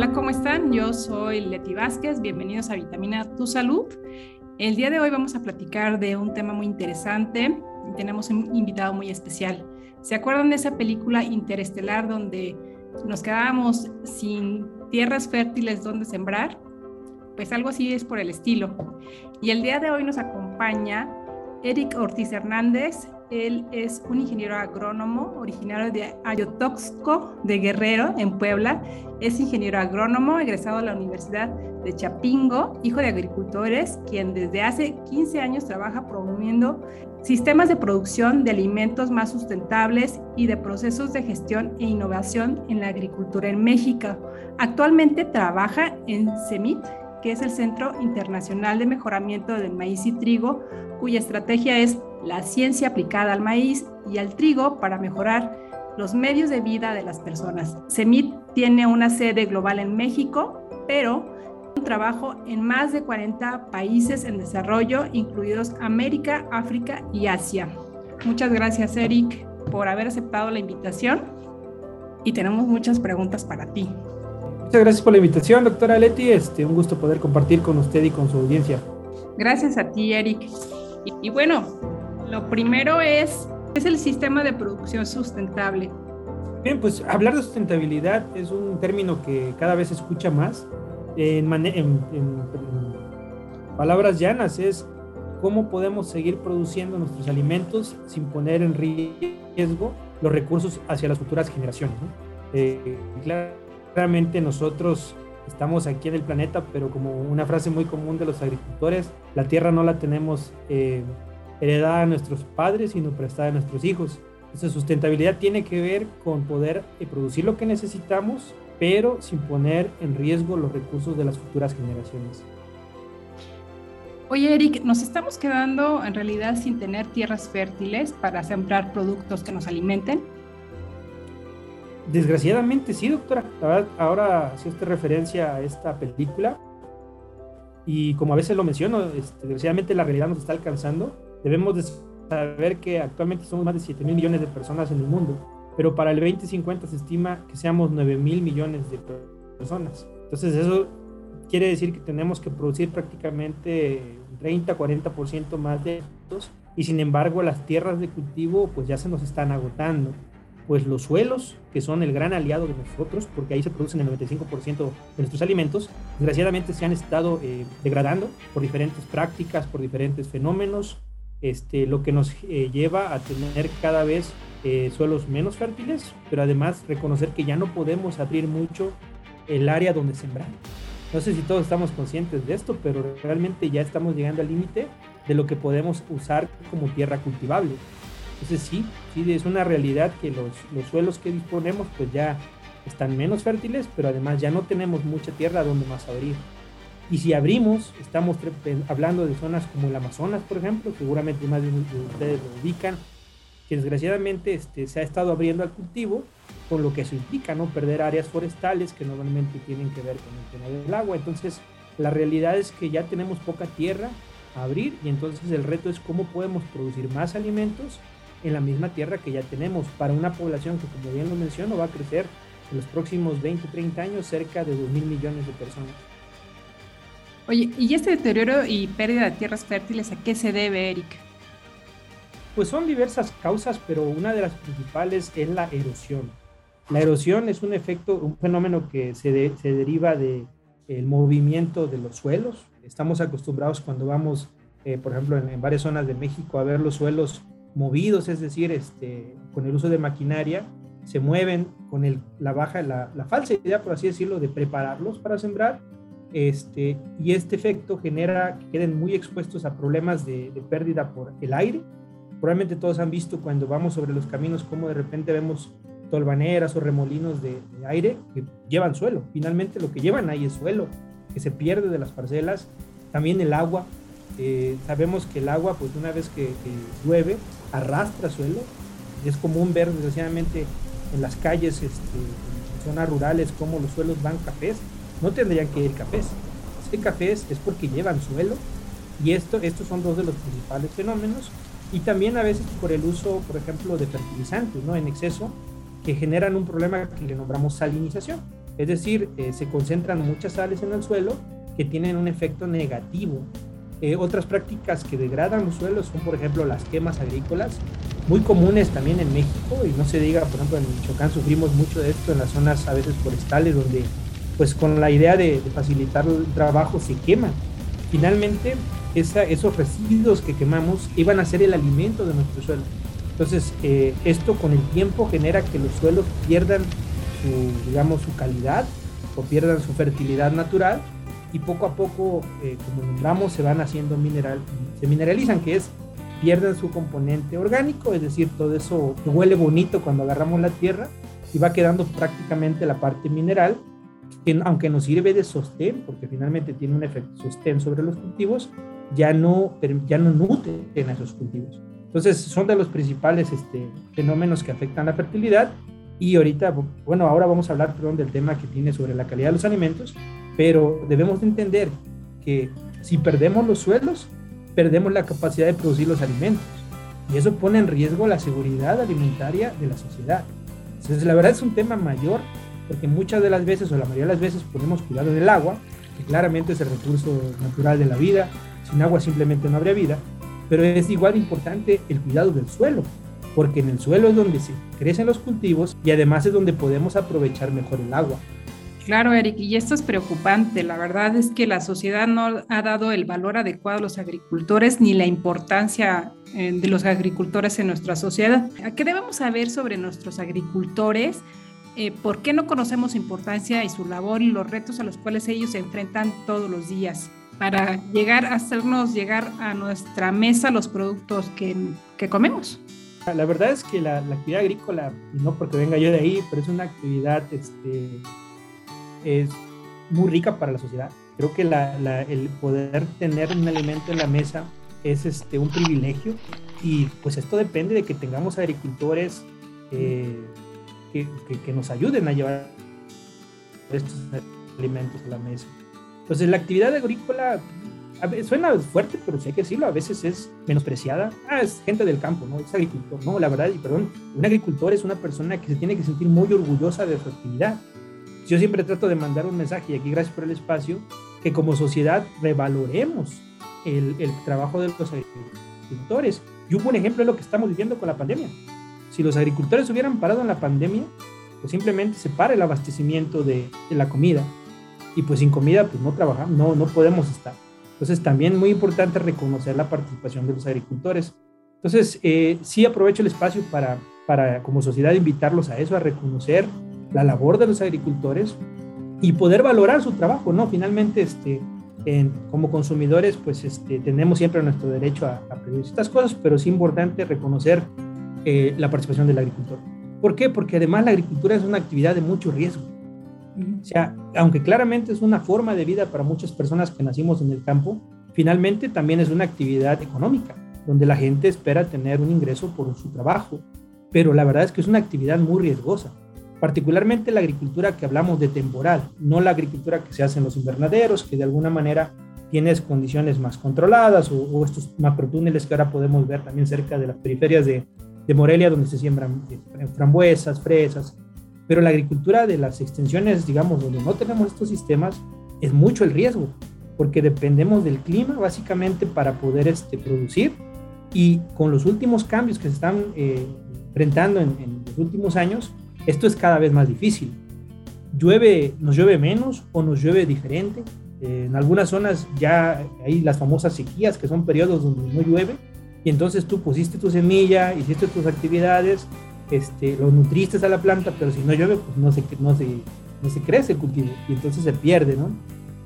Hola, ¿cómo están? Yo soy Leti Vázquez, bienvenidos a Vitamina Tu Salud. El día de hoy vamos a platicar de un tema muy interesante tenemos un invitado muy especial. ¿Se acuerdan de esa película interestelar donde nos quedábamos sin tierras fértiles donde sembrar? Pues algo así es por el estilo. Y el día de hoy nos acompaña Eric Ortiz Hernández, él es un ingeniero agrónomo originario de Ayotoxco de Guerrero, en Puebla. Es ingeniero agrónomo egresado de la Universidad de Chapingo, hijo de agricultores, quien desde hace 15 años trabaja promoviendo sistemas de producción de alimentos más sustentables y de procesos de gestión e innovación en la agricultura en México. Actualmente trabaja en CEMIT, que es el Centro Internacional de Mejoramiento del Maíz y Trigo, cuya estrategia es la ciencia aplicada al maíz y al trigo para mejorar los medios de vida de las personas. CEMIT tiene una sede global en México, pero un trabajo en más de 40 países en desarrollo, incluidos América, África y Asia. Muchas gracias, Eric, por haber aceptado la invitación y tenemos muchas preguntas para ti. Muchas gracias por la invitación, doctora Leti. Este, un gusto poder compartir con usted y con su audiencia. Gracias a ti, Eric. Y, y bueno, lo primero es, es el sistema de producción sustentable. Bien, pues hablar de sustentabilidad es un término que cada vez se escucha más. En, en, palabras llanas es cómo podemos seguir produciendo nuestros alimentos sin poner en riesgo los recursos hacia las futuras generaciones. Eh, claramente nosotros estamos aquí en el planeta, pero como una frase muy común de los agricultores, la tierra no la tenemos eh, heredada a nuestros padres, sino prestada a nuestros hijos. Esa sustentabilidad tiene que ver con poder eh, producir lo que necesitamos, pero sin poner en riesgo los recursos de las futuras generaciones. Oye, Eric, nos estamos quedando en realidad sin tener tierras fértiles para sembrar productos que nos alimenten. Desgraciadamente sí, doctora. ahora si usted referencia a esta película y como a veces lo menciono, este, desgraciadamente la realidad nos está alcanzando Debemos de saber que actualmente somos más de 7 mil millones de personas en el mundo, pero para el 2050 se estima que seamos 9 mil millones de personas. Entonces eso quiere decir que tenemos que producir prácticamente 30, 40% más de estos y sin embargo las tierras de cultivo pues ya se nos están agotando. Pues los suelos, que son el gran aliado de nosotros, porque ahí se producen el 95% de nuestros alimentos, desgraciadamente se han estado eh, degradando por diferentes prácticas, por diferentes fenómenos, este, lo que nos eh, lleva a tener cada vez eh, suelos menos fértiles, pero además reconocer que ya no podemos abrir mucho el área donde sembrar. No sé si todos estamos conscientes de esto, pero realmente ya estamos llegando al límite de lo que podemos usar como tierra cultivable. Entonces sí, sí es una realidad que los, los suelos que disponemos pues ya están menos fértiles, pero además ya no tenemos mucha tierra donde más abrir. Y si abrimos, estamos hablando de zonas como el Amazonas, por ejemplo, seguramente más de ustedes lo ubican, que desgraciadamente este, se ha estado abriendo al cultivo, con lo que eso implica, ¿no? Perder áreas forestales que normalmente tienen que ver con el tema del agua. Entonces, la realidad es que ya tenemos poca tierra a abrir y entonces el reto es cómo podemos producir más alimentos en la misma tierra que ya tenemos para una población que, como bien lo menciono, va a crecer en los próximos 20, 30 años cerca de 2 mil millones de personas. Oye, ¿y este deterioro y pérdida de tierras fértiles a qué se debe, Eric? Pues son diversas causas, pero una de las principales es la erosión. La erosión es un efecto, un fenómeno que se, se deriva del el movimiento de los suelos. Estamos acostumbrados cuando vamos, eh, por ejemplo, en, varias zonas de México a ver los suelos movidos, es decir, este, con el uso de maquinaria, se mueven con el, la baja, la, la falsa idea, por así decirlo, de prepararlos para sembrar este, y este efecto genera que queden muy expuestos a problemas de, pérdida por el aire. Probablemente todos han visto cuando vamos sobre los caminos cómo de repente vemos tolvaneras o remolinos de, aire que llevan suelo. Finalmente lo que llevan ahí es suelo, que se pierde de las parcelas. También el agua. Eh, sabemos que el agua, pues una vez que, llueve, arrastra suelo. Es común ver desgraciadamente en las calles, este, en zonas rurales, cómo los suelos van cafés no tendrían que ir cafés. Si cafés es porque llevan suelo y esto, estos son dos de los principales fenómenos y también a veces por el uso, por ejemplo, de fertilizantes ¿no? en exceso que generan un problema que le nombramos salinización. Es decir, eh, se concentran muchas sales en el suelo que tienen un efecto negativo. Eh, otras prácticas que degradan los suelos son, por ejemplo, las quemas agrícolas, muy comunes también en México, y no se diga, por ejemplo, en Michoacán sufrimos mucho de esto en las zonas a veces forestales, donde pues con la idea de, facilitar el trabajo se queman. Finalmente, esos residuos que quemamos iban a ser el alimento de nuestro suelo. Entonces, eh, esto con el tiempo genera que los suelos pierdan su, digamos, su calidad o pierdan su fertilidad natural y poco a poco, eh, como nombramos, se van haciendo mineral, se mineralizan, que es pierden su componente orgánico, es decir, todo eso que huele bonito cuando agarramos la tierra y va quedando prácticamente la parte mineral que aunque nos sirve de sostén, porque finalmente tiene un efecto sostén sobre los cultivos, ya no, ya no nutren a esos cultivos. Entonces, son de los principales este, fenómenos que afectan la fertilidad. Y ahorita, bueno, ahora vamos a hablar, perdón, del tema que tiene sobre la calidad de los alimentos, pero debemos de entender que si perdemos los suelos, perdemos la capacidad de producir los alimentos. Y eso pone en riesgo la seguridad alimentaria de la sociedad. Entonces, la verdad es un tema mayor porque muchas de las veces o la mayoría de las veces ponemos cuidado del agua, que claramente es el recurso natural de la vida, sin agua simplemente no habría vida, pero es igual importante el cuidado del suelo, porque en el suelo es donde se crecen los cultivos y además es donde podemos aprovechar mejor el agua. Claro, Eric, y esto es preocupante. La verdad es que la sociedad no ha dado el valor adecuado a los agricultores ni la importancia eh, de los agricultores en nuestra sociedad. ¿Qué debemos saber sobre nuestros agricultores? Eh, por qué no conocemos su importancia y su labor y los retos a los cuales ellos se enfrentan todos los días para llegar a hacernos llegar a nuestra mesa los productos que, que comemos. La verdad es que la, actividad agrícola, no porque venga yo de ahí, pero es una actividad este, es muy rica para la sociedad. Creo que la, el poder tener un alimento en la mesa es este, un privilegio y pues esto depende de que tengamos agricultores eh, que, nos ayuden a llevar estos alimentos a la mesa. Entonces, la actividad agrícola suena fuerte, pero sí hay que decirlo, a veces es menospreciada. Ah, es gente del campo, ¿no? Es agricultor. No, la verdad, y perdón, un agricultor es una persona que se tiene que sentir muy orgullosa de su actividad. Yo siempre trato de mandar un mensaje, y aquí gracias por el espacio, que como sociedad revaloremos el, el trabajo de los agricultores. Y un buen ejemplo es lo que estamos viviendo con la pandemia. Si los agricultores hubieran parado en la pandemia, pues simplemente se para el abastecimiento de, la comida. Y pues sin comida, pues no trabajamos, no, no podemos estar. Entonces también muy importante reconocer la participación de los agricultores. Entonces eh, sí aprovecho el espacio para, para como sociedad invitarlos a eso, a reconocer la labor de los agricultores y poder valorar su trabajo, ¿no? Finalmente, este, como consumidores, pues este, tenemos siempre nuestro derecho a, a pedir estas cosas, pero es importante reconocer eh, la participación del agricultor. ¿Por qué? Porque además la agricultura es una actividad de mucho riesgo. O sea, aunque claramente es una forma de vida para muchas personas que nacimos en el campo, finalmente también es una actividad económica, donde la gente espera tener un ingreso por su trabajo. Pero la verdad es que es una actividad muy riesgosa, particularmente la agricultura que hablamos de temporal, no la agricultura que se hace en los invernaderos, que de alguna manera tienes condiciones más controladas, o, o estos macrotúneles que ahora podemos ver también cerca de las periferias de, de Morelia, donde se siembran eh, frambuesas, fresas, pero la agricultura de las extensiones, digamos, donde no tenemos estos sistemas, es mucho el riesgo, porque dependemos del clima básicamente para poder este, producir y con los últimos cambios que se están eh, enfrentando en, los últimos años, esto es cada vez más difícil. Llueve, nos llueve menos o nos llueve diferente. Eh, en algunas zonas ya hay las famosas sequías, que son periodos donde no llueve, y entonces tú pusiste tu semilla, hiciste tus actividades, este, lo nutriste a la planta, pero si no llueve, pues no se, no se, no se crece el cultivo y entonces se pierde, ¿no?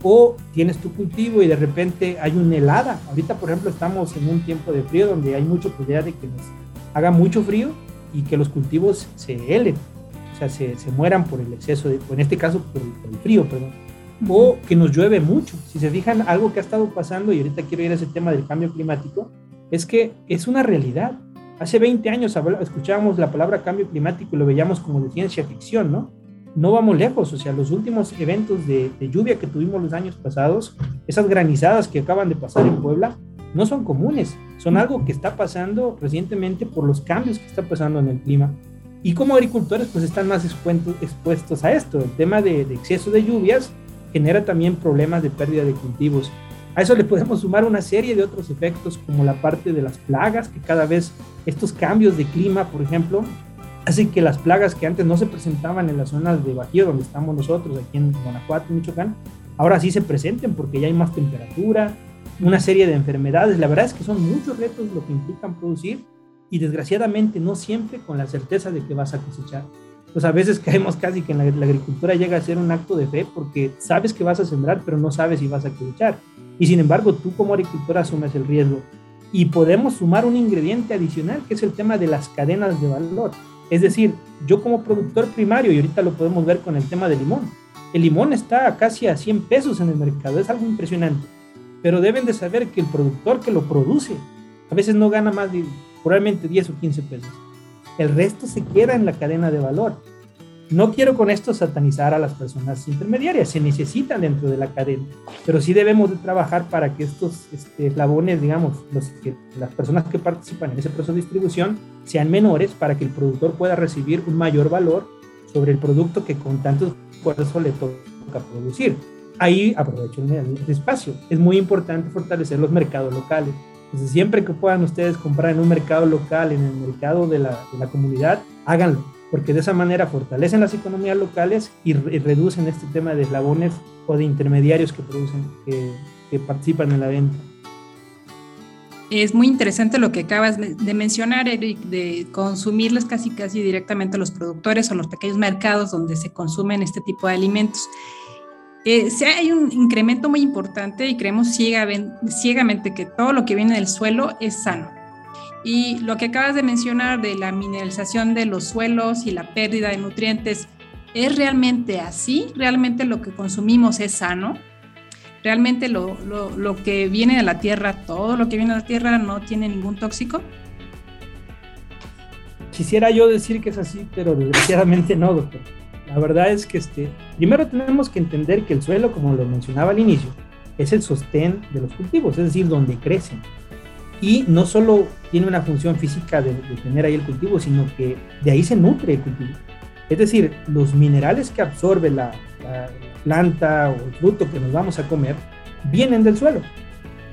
O tienes tu cultivo y de repente hay una helada. Ahorita, por ejemplo, estamos en un tiempo de frío donde hay mucha posibilidad de que nos haga mucho frío y que los cultivos se helen, o sea, se, se mueran por el exceso, de, en este caso por el, por el frío, perdón. O que nos llueve mucho. Si se fijan, algo que ha estado pasando, y ahorita quiero ir a ese tema del cambio climático, es que es una realidad. Hace 20 años escuchábamos la palabra cambio climático y lo veíamos como de ciencia ficción, ¿no? No vamos lejos, o sea, los últimos eventos de, lluvia que tuvimos los años pasados, esas granizadas que acaban de pasar en Puebla, no son comunes, son algo que está pasando recientemente por los cambios que está pasando en el clima. Y como agricultores, pues están más expuestos a esto. El tema de, exceso de lluvias genera también problemas de pérdida de cultivos. A eso le podemos sumar una serie de otros efectos, como la parte de las plagas, que cada vez estos cambios de clima, por ejemplo, hacen que las plagas que antes no se presentaban en las zonas de Bajío, donde estamos nosotros, aquí en Guanajuato, Michoacán, ahora sí se presenten porque ya hay más temperatura, una serie de enfermedades. La verdad es que son muchos retos lo que implican producir y desgraciadamente no siempre con la certeza de que vas a cosechar. Pues a veces caemos casi que en la, agricultura llega a ser un acto de fe porque sabes que vas a sembrar, pero no sabes si vas a cosechar. Y sin embargo, tú como agricultor asumes el riesgo. Y podemos sumar un ingrediente adicional, que es el tema de las cadenas de valor. Es decir, yo como productor primario, y ahorita lo podemos ver con el tema del limón, el limón está casi a 100 pesos en el mercado, es algo impresionante. Pero deben de saber que el productor que lo produce a veces no gana más de probablemente 10 o 15 pesos. El resto se queda en la cadena de valor. No quiero con esto satanizar a las personas intermediarias, se necesitan dentro de la cadena, pero sí debemos de trabajar para que estos este, eslabones, digamos, los, las personas que participan en ese proceso de distribución sean menores para que el productor pueda recibir un mayor valor sobre el producto que con tanto esfuerzo le toca producir. Ahí aprovecho el espacio. Es muy importante fortalecer los mercados locales siempre que puedan ustedes comprar en un mercado local, en el mercado de la, de la comunidad, háganlo, porque de esa manera fortalecen las economías locales y, reducen este tema de eslabones o de intermediarios que producen, que, que participan en la venta. Es muy interesante lo que acabas de mencionar, Eric, de consumirles casi casi directamente a los productores o los pequeños mercados donde se consumen este tipo de alimentos. Eh, hay un incremento muy importante y creemos ciegamente que todo lo que viene del suelo es sano. Y lo que acabas de mencionar de la mineralización de los suelos y la pérdida de nutrientes, ¿es realmente así? ¿Realmente lo que consumimos es sano? ¿Realmente lo, lo que viene de la tierra, todo lo que viene de la tierra no tiene ningún tóxico? Quisiera yo decir que es así, pero desgraciadamente no, doctor. La verdad es que este, primero tenemos que entender que el suelo, como lo mencionaba al inicio, es el sostén de los cultivos, es decir, donde crecen. Y no solo tiene una función física de, tener ahí el cultivo, sino que de ahí se nutre el cultivo. Es decir, los minerales que absorbe la, la planta o el fruto que nos vamos a comer vienen del suelo.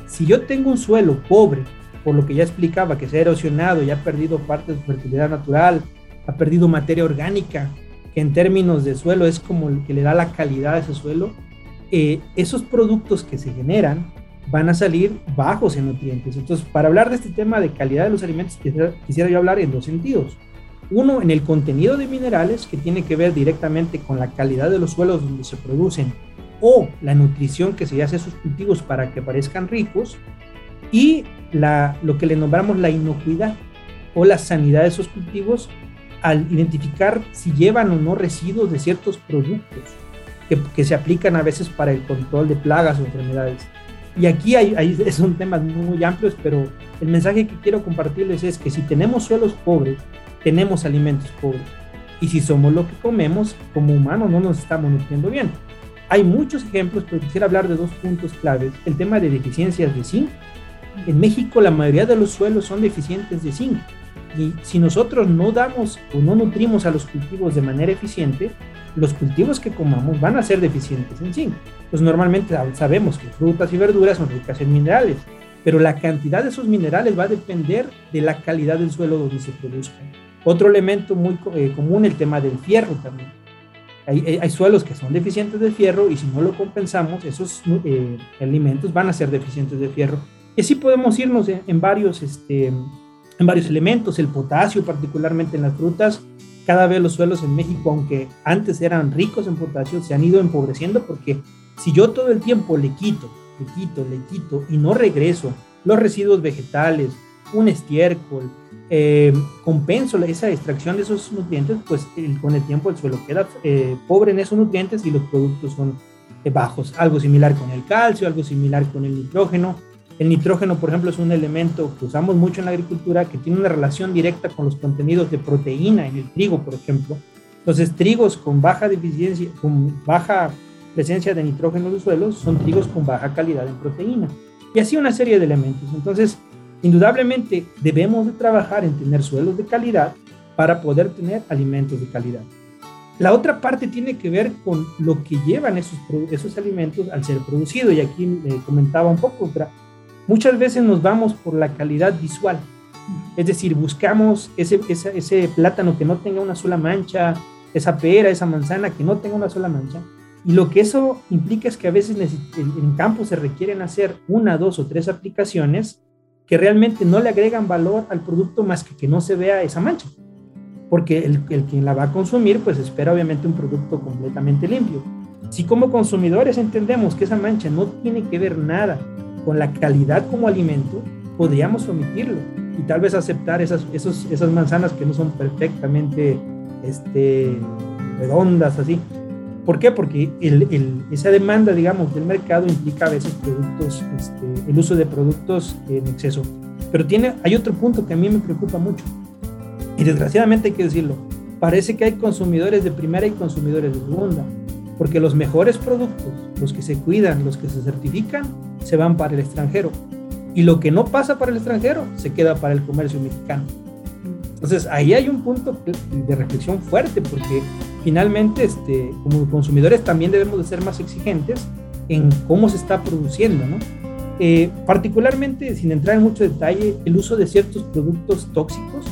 Si yo tengo un suelo pobre, por lo que ya explicaba, que se ha erosionado y ha perdido parte de su fertilidad natural, ha perdido materia orgánica, que en términos de suelo es como el que le da la calidad a ese suelo, eh, esos productos que se generan van a salir bajos en nutrientes. Entonces, para hablar de este tema de calidad de los alimentos, quisiera, yo hablar en dos sentidos. Uno, en el contenido de minerales, que tiene que ver directamente con la calidad de los suelos donde se producen o la nutrición que se hace a esos cultivos para que parezcan ricos, y la, lo que le nombramos la inocuidad o la sanidad de esos cultivos al identificar si llevan o no residuos de ciertos productos que, se aplican a veces para el control de plagas o enfermedades. Y aquí hay, hay, son temas muy amplios, pero el mensaje que quiero compartirles es que si tenemos suelos pobres, tenemos alimentos pobres. Y si somos lo que comemos, como humanos no nos estamos nutriendo bien. Hay muchos ejemplos, pero quisiera hablar de dos puntos claves. El tema de deficiencias de zinc. En México la mayoría de los suelos son deficientes de zinc y si nosotros no damos o no nutrimos a los cultivos de manera eficiente, los cultivos que comamos van a ser deficientes en zinc. Pues normalmente sabemos que frutas y verduras son ricas en minerales, pero la cantidad de esos minerales va a depender de la calidad del suelo donde se produzcan. Otro elemento muy eh, común, el tema del fierro también. Hay, hay, suelos que son deficientes de fierro y si no lo compensamos, esos eh, alimentos van a ser deficientes de fierro. Y así podemos irnos en, en varios este, en varios elementos, el potasio particularmente en las frutas. Cada vez los suelos en México, aunque antes eran ricos en potasio, se han ido empobreciendo porque si yo todo el tiempo le quito, le quito, le quito y no regreso los residuos vegetales, un estiércol, eh, compenso esa extracción de esos nutrientes, pues con el tiempo el suelo queda eh, pobre en esos nutrientes y los productos son eh, bajos. Algo similar con el calcio, algo similar con el nitrógeno. El nitrógeno, por ejemplo, es un elemento que usamos mucho en la agricultura que tiene una relación directa con los contenidos de proteína en el trigo, por ejemplo. Entonces, trigos con baja deficiencia, con baja presencia de nitrógeno en los suelos son trigos con baja calidad en proteína. Y así una serie de elementos. Entonces, indudablemente debemos de trabajar en tener suelos de calidad para poder tener alimentos de calidad. La otra parte tiene que ver con lo que llevan esos, esos alimentos al ser producidos. Y aquí me comentaba un poco, muchas veces nos vamos por la calidad visual. Es decir, buscamos ese, ese, plátano que no tenga una sola mancha, esa pera, esa manzana que no tenga una sola mancha. Y lo que eso implica es que a veces en campo se requieren hacer una, dos o tres aplicaciones que realmente no le agregan valor al producto más que que no se vea esa mancha. Porque el, el quien la va a consumir, pues espera obviamente un producto completamente limpio. Si como consumidores entendemos que esa mancha no tiene que ver nada con la calidad como alimento, podríamos omitirlo y tal vez aceptar esas, esos, esas manzanas que no son perfectamente este, redondas, así. ¿Por qué? Porque el, el, esa demanda, digamos, del mercado implica a veces productos, este, el uso de productos en exceso. Pero tiene, hay otro punto que a mí me preocupa mucho. Y desgraciadamente hay que decirlo. Parece que hay consumidores de primera y consumidores de segunda. Porque los mejores productos, los que se cuidan, los que se certifican, se van para el extranjero y lo que no pasa para el extranjero se queda para el comercio mexicano. Entonces ahí hay un punto de reflexión fuerte porque finalmente este, como consumidores también debemos de ser más exigentes en cómo se está produciendo, ¿no? Eh, particularmente, sin entrar en mucho detalle, el uso de ciertos productos tóxicos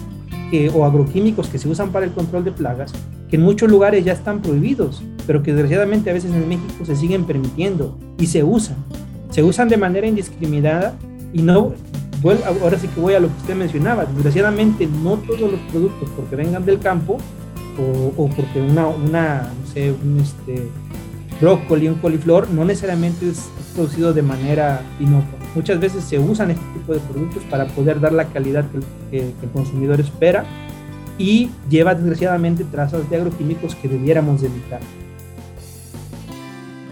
o agroquímicos que se usan para el control de plagas, que en muchos lugares ya están prohibidos, pero que desgraciadamente a veces en México se siguen permitiendo y se usan. Se usan de manera indiscriminada y no, ahora sí que voy a lo que usted mencionaba, desgraciadamente no todos los productos porque vengan del campo o, porque una, una, no sé, un este, brócoli, un coliflor, no necesariamente es producido de manera inocua. Muchas veces se usan este tipo de productos para poder dar la calidad que, que el consumidor espera y lleva desgraciadamente trazas de agroquímicos que debiéramos evitar.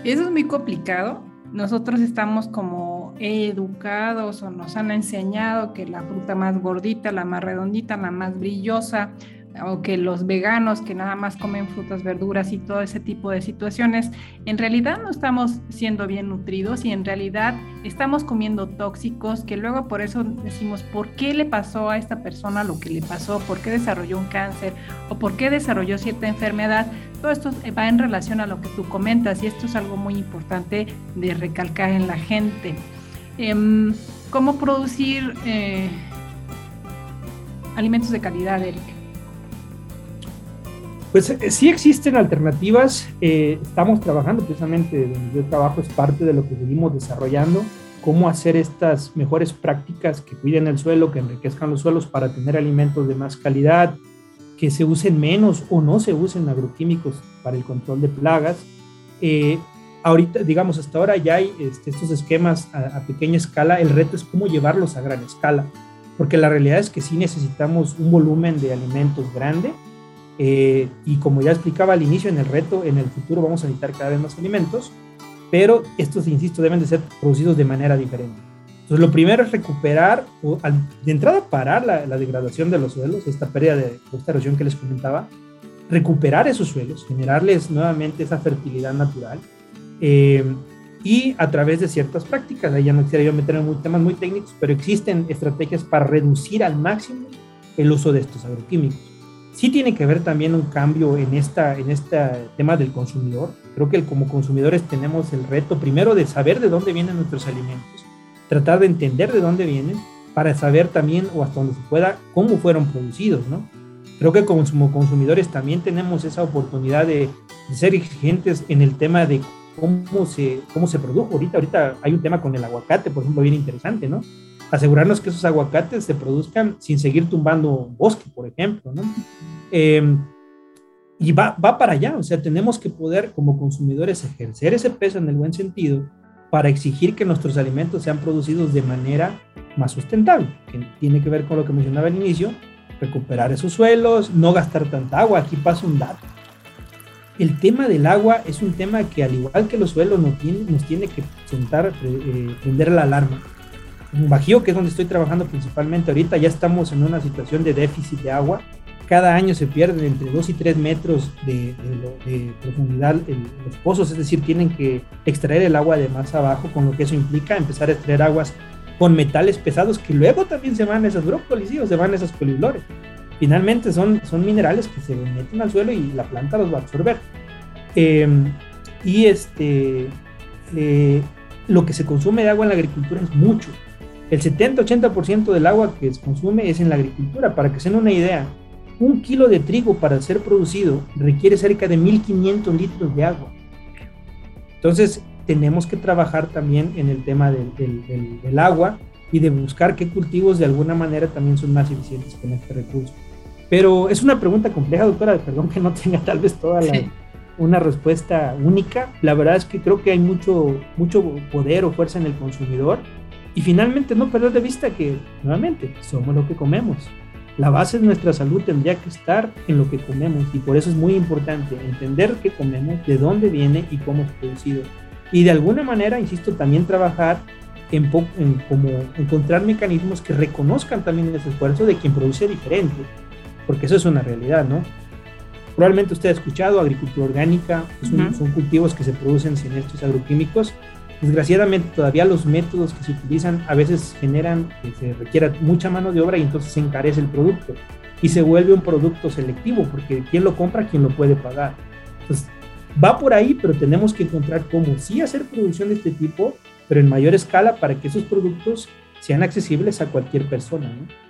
Eso es muy complicado. Nosotros estamos como educados o nos han enseñado que la fruta más gordita, la más redondita, la más brillosa, o que los veganos que nada más comen frutas, verduras y todo ese tipo de situaciones, en realidad no estamos siendo bien nutridos y en realidad estamos comiendo tóxicos que luego por eso decimos, ¿por qué le pasó a esta persona lo que le pasó? ¿Por qué desarrolló un cáncer? ¿O por qué desarrolló cierta enfermedad? Todo esto va en relación a lo que tú comentas y esto es algo muy importante de recalcar en la gente. Em, ¿Cómo producir eh, alimentos de calidad, Eric? Pues eh, sí existen alternativas. Eh, estamos trabajando precisamente, donde yo trabajo es parte de lo que seguimos desarrollando, cómo hacer estas mejores prácticas que cuiden el suelo, que enriquezcan los suelos para tener alimentos de más calidad, que se usen menos o no se usen agroquímicos para el control de plagas. Eh, ahorita, digamos, hasta ahora ya hay este, estos esquemas a, pequeña escala. El reto es cómo llevarlos a gran escala, porque la realidad es que sí necesitamos un volumen de alimentos grande eh, y como ya explicaba al inicio, en el reto, en el futuro vamos a necesitar cada vez más alimentos, pero estos, insisto, deben de ser producidos de manera diferente. Entonces, lo primero es recuperar, o, de entrada parar la, degradación de los suelos, esta pérdida de esta erosión que les comentaba, recuperar esos suelos, generarles nuevamente esa fertilidad natural eh, y a través de ciertas prácticas, ahí ya no quisiera yo meter en temas muy técnicos, pero existen estrategias para reducir al máximo el uso de estos agroquímicos sí tiene que haber también un cambio en, esta, en este tema del consumidor. Creo que como consumidores tenemos el reto primero de saber de dónde vienen nuestros alimentos, tratar de entender de dónde vienen para saber también o hasta donde se pueda cómo fueron producidos, ¿no? Creo que como consumidores también tenemos esa oportunidad de, ser exigentes en el tema de cómo se, cómo se produjo. Ahorita, ahorita hay un tema con el aguacate, por ejemplo, bien interesante, ¿no? Asegurarnos que esos aguacates se produzcan sin seguir tumbando un bosque, por ejemplo, ¿no? Em, y va, va para allá, o sea, tenemos que poder como consumidores ejercer ese peso en el buen sentido para exigir que nuestros alimentos sean producidos de manera más sustentable, que tiene que ver con lo que mencionaba al inicio, recuperar esos suelos, no gastar tanta agua. Aquí pasa un dato. El tema del agua es un tema que al igual que los suelos nos tiene, nos tiene que sentar, eh, prender la alarma Bajío, que es donde estoy trabajando principalmente ahorita, ya estamos en una situación de déficit de agua. Cada año se pierden entre 2 y 3 metros de, profundidad los pozos, es decir, tienen que extraer el agua de más abajo, con lo que eso implica empezar a extraer aguas con metales pesados que luego también se van esas brócolis o se van esas coliflores. Finalmente son, son minerales que se meten al suelo y la planta los va a absorber. Em, y este, eh, lo que se consume de agua en la agricultura es mucho. El 70-80% del agua que se consume es en la agricultura. Para que se den una idea, un kilo de trigo para ser producido requiere cerca de 1.500 litros de agua. Entonces, tenemos que trabajar también en el tema del, del, agua y de buscar qué cultivos de alguna manera también son más eficientes con este recurso. Pero es una pregunta compleja, doctora, perdón que no tenga tal vez toda la, una respuesta única. La verdad es que creo que hay mucho, mucho poder o fuerza en el consumidor y finalmente no perder de vista que, nuevamente, somos lo que comemos. La base de nuestra salud tendría que estar en lo que comemos y por eso es muy importante entender qué comemos, de dónde viene y cómo es producido. Y de alguna manera, insisto, también trabajar en, en como encontrar mecanismos que reconozcan también ese esfuerzo de quien produce diferente, porque eso es una realidad, ¿no? Probablemente usted ha escuchado agricultura orgánica, son cultivos que se producen sin estos agroquímicos Desgraciadamente todavía los métodos que se utilizan a veces generan que se requiera mucha mano de obra y entonces se encarece el producto y se vuelve un producto selectivo porque quien lo compra, quien lo puede pagar. Entonces va por ahí, pero tenemos que encontrar cómo sí hacer producción de este tipo, pero en mayor escala para que esos productos sean accesibles a cualquier persona. ¿no?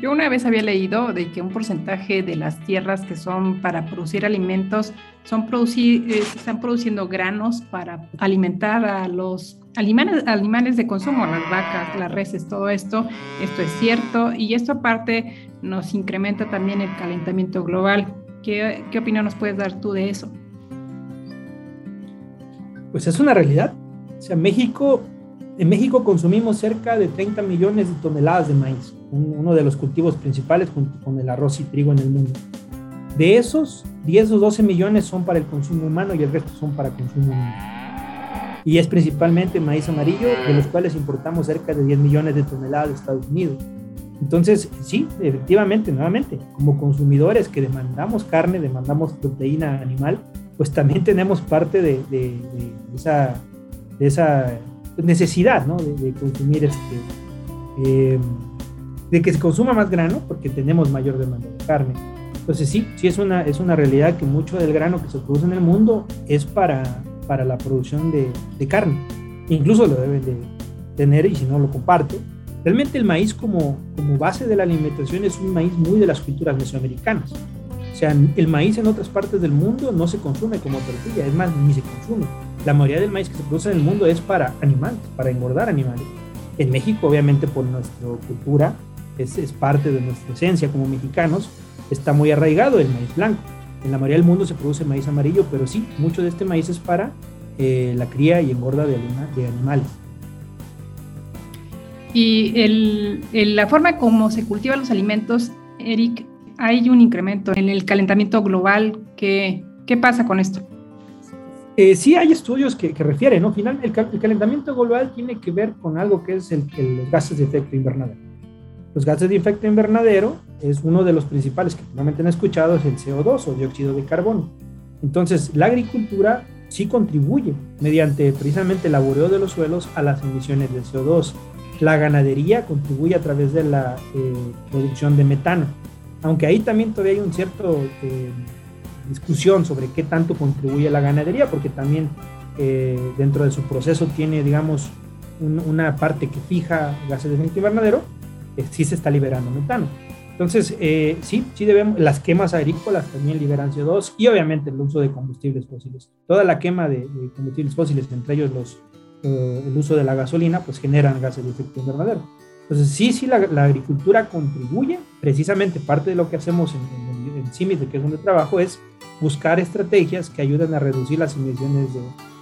Yo una vez había leído de que un porcentaje de las tierras que son para producir alimentos son producir, eh, están produciendo granos para alimentar a los animales, animales de consumo, las vacas, las reses, todo esto. Esto es cierto y esto aparte nos incrementa también el calentamiento global. ¿Qué, qué opinión nos puedes dar tú de eso? Pues es una realidad. O sea, México en México consumimos cerca de 30 millones de toneladas de maíz, uno de los cultivos principales junto con el arroz y trigo en el mundo. De esos, 10 o 12 millones son para el consumo humano y el resto son para consumo humano. Y es principalmente maíz amarillo, de los cuales importamos cerca de 10 millones de toneladas de Estados Unidos. Entonces, sí, efectivamente, nuevamente, como consumidores que demandamos carne, demandamos proteína animal, pues también tenemos parte de, de esa, de esa necesidad ¿no? de, consumir este, eh, de que se consuma más grano porque tenemos mayor demanda de carne. Entonces sí, sí es una, es una realidad que mucho del grano que se produce en el mundo es para, para la producción de, de carne. Incluso lo deben de tener y si no lo comparto. Realmente el maíz como, como base de la alimentación es un maíz muy de las culturas mesoamericanas. O sea, el maíz en otras partes del mundo no se consume como tortilla, es más, ni se consume la mayoría del maíz que se produce en el mundo es para animales, para engordar animales. En México, obviamente, por nuestra cultura, es, es parte de nuestra esencia como mexicanos, está muy arraigado el maíz blanco. En la mayoría del mundo se produce maíz amarillo, pero sí, mucho de este maíz es para eh, la cría y engorda de, de animales. Y el, la forma como se cultivan los alimentos, Eric, hay un incremento en el calentamiento global. ¿Qué, qué pasa con esto? Eh, sí hay estudios que, refieren, ¿no? Final, el, calentamiento global tiene que ver con algo que es el, los gases de efecto invernadero. Los gases de efecto invernadero es uno de los principales que probablemente han escuchado, es el CO2 o dióxido de carbono. Entonces, la agricultura sí contribuye mediante precisamente el laboreo de los suelos a las emisiones de CO2. La ganadería contribuye a través de la eh, producción de metano, aunque ahí también todavía hay un cierto... Eh, discusión sobre qué tanto contribuye la ganadería, porque también eh, dentro de su proceso tiene, digamos, una parte que fija gases de efecto invernadero, sí se está liberando metano. Entonces, eh, sí, sí debemos, las quemas agrícolas también liberan CO2 y obviamente el uso de combustibles fósiles. Toda la quema de, combustibles fósiles, entre ellos los, el uso de la gasolina, pues generan gases de efecto invernadero. Entonces, sí, sí, la, agricultura contribuye, precisamente parte de lo que hacemos en, en, en CIMIS, que es donde trabajo, es buscar estrategias que ayuden a reducir las emisiones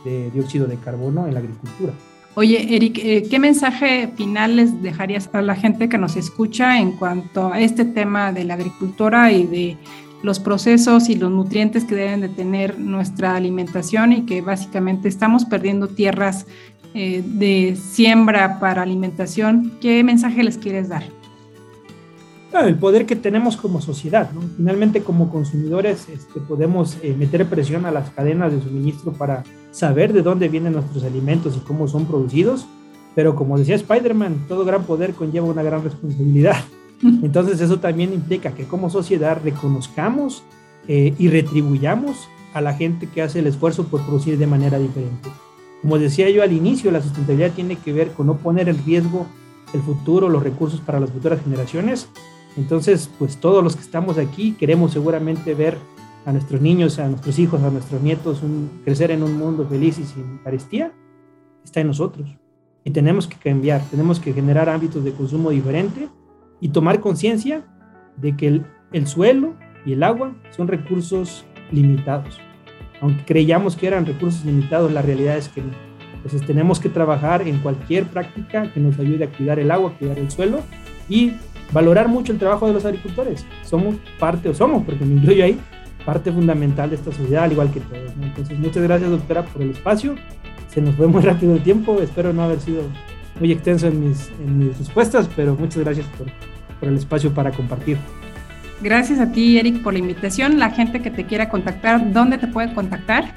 de, dióxido de carbono en la agricultura. Oye, Eric, eh, ¿qué mensaje final les dejarías a la gente que nos escucha en cuanto a este tema de la agricultura y de los procesos y los nutrientes que deben de tener nuestra alimentación y que básicamente estamos perdiendo tierras eh, de siembra para alimentación? ¿Qué mensaje les quieres dar? el poder que tenemos como sociedad. Finalmente, como consumidores, este, podemos eh, meter presión a las cadenas de suministro para saber de dónde vienen nuestros alimentos y cómo son producidos. Pero como decía Spider-Man, todo gran poder conlleva una gran responsabilidad. Entonces eso también implica que como sociedad reconozcamos eh, y retribuyamos a la gente que hace el esfuerzo por producir de manera diferente. Como decía yo al inicio, la sustentabilidad tiene que ver con no poner en riesgo el futuro, los recursos para las futuras generaciones. Entonces, pues todos los que estamos aquí queremos seguramente ver a nuestros niños, a nuestros hijos, a nuestros nietos crecer en un mundo feliz y sin carestía. Está en nosotros. Y tenemos que cambiar, tenemos que generar ámbitos de consumo diferente y tomar conciencia de que el, suelo y el agua son recursos limitados. Aunque creyamos que eran recursos limitados, la realidad es que no. Entonces tenemos que trabajar en cualquier práctica que nos ayude a cuidar el agua, cuidar el suelo y valorar mucho el trabajo de los agricultores. Somos parte, o somos, porque me incluyo ahí, parte fundamental de esta sociedad, al igual que todos. Entonces, muchas gracias, doctora, por el espacio. Se nos fue muy rápido el tiempo. Espero no haber sido muy extenso en mis, en mis respuestas, pero muchas gracias por, por el espacio para compartir. Gracias a ti, Eric, por la invitación. La gente que te quiera contactar, ¿dónde te puede contactar?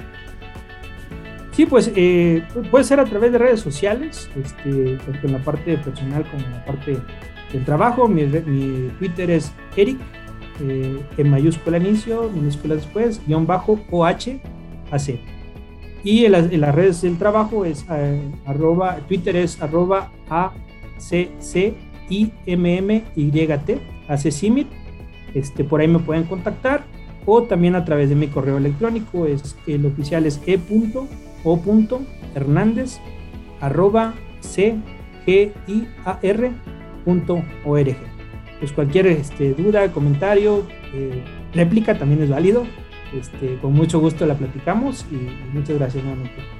Sí, pues eh, puede ser a través de redes sociales, este, tanto en la parte personal como en la parte del trabajo. Mi, mi Twitter es Eric, eh, en mayúscula inicio, minúscula después, guion bajo OH AC. Y en, las redes del trabajo es eh, arroba, Twitter es arroba ACCIMMYT, ACCIMIT. Este, por ahí me pueden contactar o también a través de mi correo electrónico es el oficial es e.o.hernández arroba cgiar.org. Pues cualquier este, duda, comentario, eh, réplica también es válido. Este, con mucho gusto la platicamos y muchas gracias nuevamente.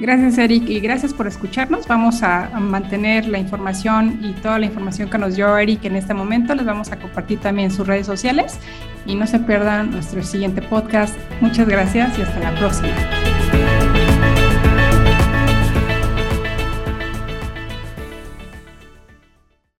Gracias, Eric, y gracias por escucharnos. Vamos a mantener la información y toda la información que nos dio Eric en este momento. Les vamos a compartir también sus redes sociales y no se pierdan nuestro siguiente podcast. Muchas gracias y hasta la próxima.